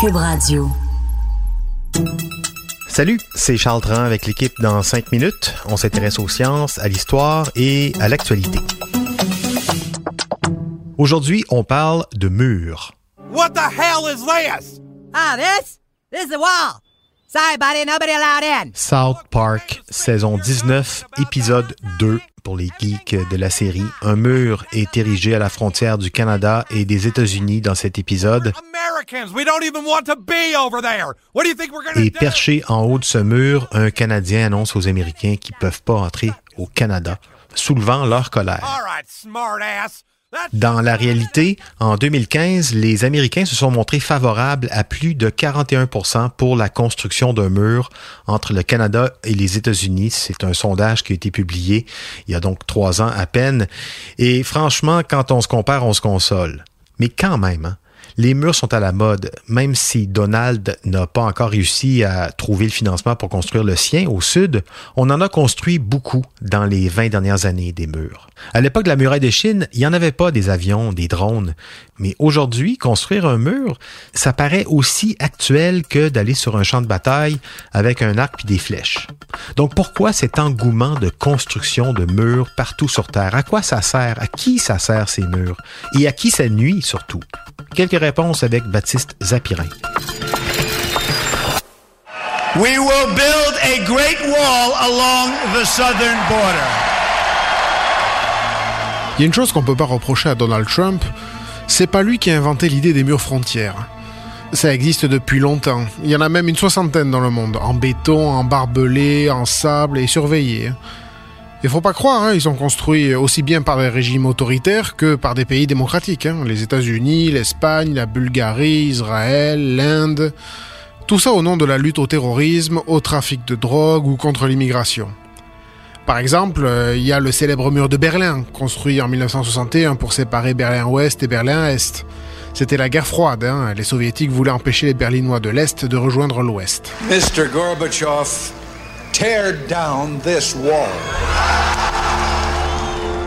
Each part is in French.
Cube Radio. Salut, c'est Charles Tran avec l'équipe dans 5 minutes. On s'intéresse aux sciences, à l'histoire et à l'actualité. Aujourd'hui, on parle de murs. What the hell is this? Ah, this? This is the wall. Sorry, buddy, nobody allowed in. South Park, saison 19, épisode 2 pour les geeks de la série. Un mur est érigé à la frontière du Canada et des États-Unis dans cet épisode. Americans, we don't even want to be over there. What do you think we're gonna Et do? perché en haut de ce mur, un Canadien annonce aux Américains qu'ils peuvent pas entrer au Canada, soulevant leur colère. Dans la réalité, en 2015, les Américains se sont montrés favorables à plus de 41 pour la construction d'un mur entre le Canada et les États-Unis. C'est un sondage qui a été publié il y a donc trois ans à peine. Et franchement, quand on se compare, on se console. Mais quand même, hein, les murs sont à la mode, même si Donald n'a pas encore réussi à trouver le financement pour construire le sien au sud, on en a construit beaucoup dans les 20 dernières années des murs. À l'époque de la muraille de Chine, il n'y en avait pas des avions, des drones, mais aujourd'hui, construire un mur, ça paraît aussi actuel que d'aller sur un champ de bataille avec un arc puis des flèches. Donc pourquoi cet engouement de construction de murs partout sur Terre? À quoi ça sert? À qui ça sert ces murs? Et à qui ça nuit surtout? Quelques réponses avec Baptiste Zapirin. We will build a great wall along the southern border. Il y a une chose qu'on peut pas reprocher à Donald Trump, c'est pas lui qui a inventé l'idée des murs frontières. Ça existe depuis longtemps. Il y en a même une soixantaine dans le monde, en béton, en barbelé, en sable et surveillés. Il faut pas croire, hein, ils sont construits aussi bien par des régimes autoritaires que par des pays démocratiques. hein. Les États-Unis, l'Espagne, la Bulgarie, Israël, l'Inde. Tout ça au nom de la lutte au terrorisme, au trafic de drogue ou contre l'immigration. Par exemple, euh, il y a le célèbre mur de Berlin, construit en 1961 pour séparer Berlin-Ouest et Berlin-Est. C'était la guerre froide, hein. les soviétiques voulaient empêcher les Berlinois de l'Est de rejoindre l'Ouest. Mr. Gorbachev, tear down this wall.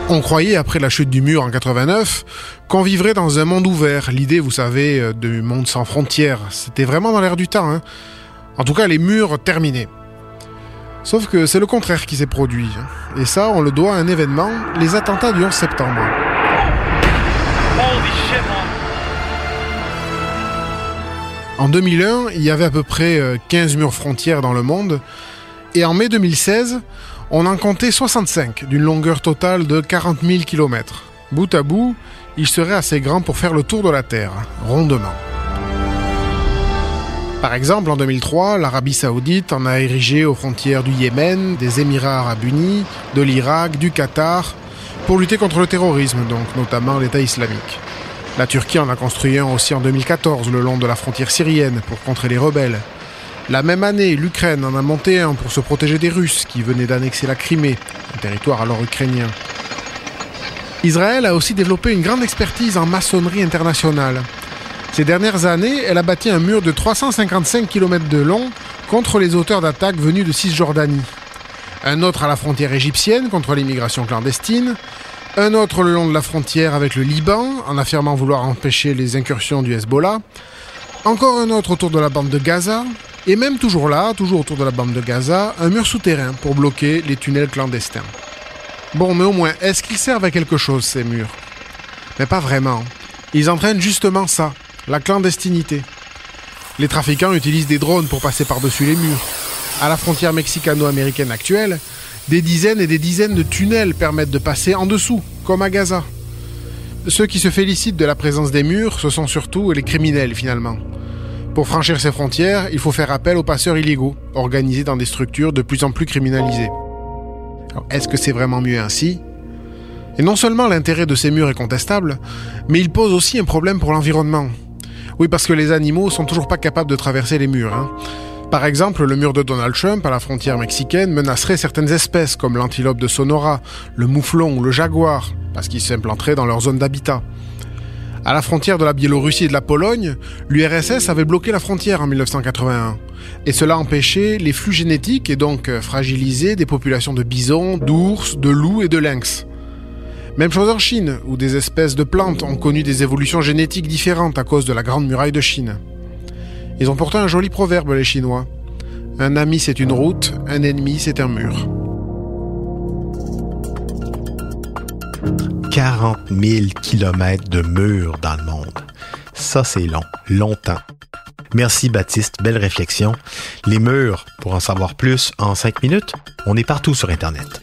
On croyait, après la chute du mur en 89, qu'on vivrait dans un monde ouvert. L'idée, vous savez, euh, de monde sans frontières. C'était vraiment dans l'air du temps. hein. En tout cas, les murs terminés. Sauf que c'est le contraire qui s'est produit. hein. Et ça, on le doit à un événement, les attentats du 11 septembre. En 2001, il y avait à peu près euh, 15 murs frontières dans le monde. Et en mai 2016, on en comptait 65, d'une longueur totale de 40 000 km. Bout à bout, ils seraient assez grands pour faire le tour de la Terre, rondement. Par exemple, en 2003, l'Arabie Saoudite en a érigé aux frontières du Yémen, des Émirats Arabes Unis, de l'Irak, du Qatar, pour lutter contre le terrorisme, donc notamment l'État islamique. La Turquie en a construit un aussi en 2014, le long de la frontière syrienne, pour contrer les rebelles. La même année, l'Ukraine en a monté un pour se protéger des Russes qui venaient d'annexer la Crimée, un territoire alors ukrainien. Israël a aussi développé une grande expertise en maçonnerie internationale. Ces dernières années, elle a bâti un mur de 355 km de long contre les auteurs d'attaques venus de Cisjordanie. Un autre à la frontière égyptienne contre l'immigration clandestine. Un autre le long de la frontière avec le Liban en affirmant vouloir empêcher les incursions du Hezbollah. Encore un autre autour de la bande de Gaza. Et même toujours là, toujours autour de la bande de Gaza, un mur souterrain pour bloquer les tunnels clandestins. Bon, mais au moins, est-ce qu'ils servent à quelque chose, ces murs? Mais pas vraiment. Ils entraînent justement ça, la clandestinité. Les trafiquants utilisent des drones pour passer par-dessus les murs. À la frontière mexicano-américaine actuelle, des dizaines et des dizaines de tunnels permettent de passer en dessous, comme à Gaza. Ceux qui se félicitent de la présence des murs, ce sont surtout les criminels finalement. Pour franchir ces frontières, il faut faire appel aux passeurs illégaux, organisés dans des structures de plus en plus criminalisées. Est-ce que c'est vraiment mieux ainsi? Et non seulement l'intérêt de ces murs est contestable, mais il pose aussi un problème pour l'environnement. Oui, parce que les animaux sont toujours pas capables de traverser les murs. hein. Par exemple, le mur de Donald Trump à la frontière mexicaine menacerait certaines espèces comme l'antilope de Sonora, le mouflon ou le jaguar, parce qu'ils s'implanteraient dans leur zone d'habitat. À la frontière de la Biélorussie et de la Pologne, l'URSS avait bloqué la frontière en 1981. Et cela empêchait les flux génétiques et donc euh, fragilisé des populations de bisons, d'ours, de loups et de lynx. Même chose en Chine, où des espèces de plantes ont connu des évolutions génétiques différentes à cause de la Grande Muraille de Chine. Ils ont pourtant un joli proverbe, les Chinois. Un ami, c'est une route, un ennemi, c'est un mur. 40 000 kilomètres de murs dans le monde. Ça, c'est long, longtemps. Merci Baptiste, belle réflexion. Les murs, pour en savoir plus en 5 minutes, on est partout sur Internet.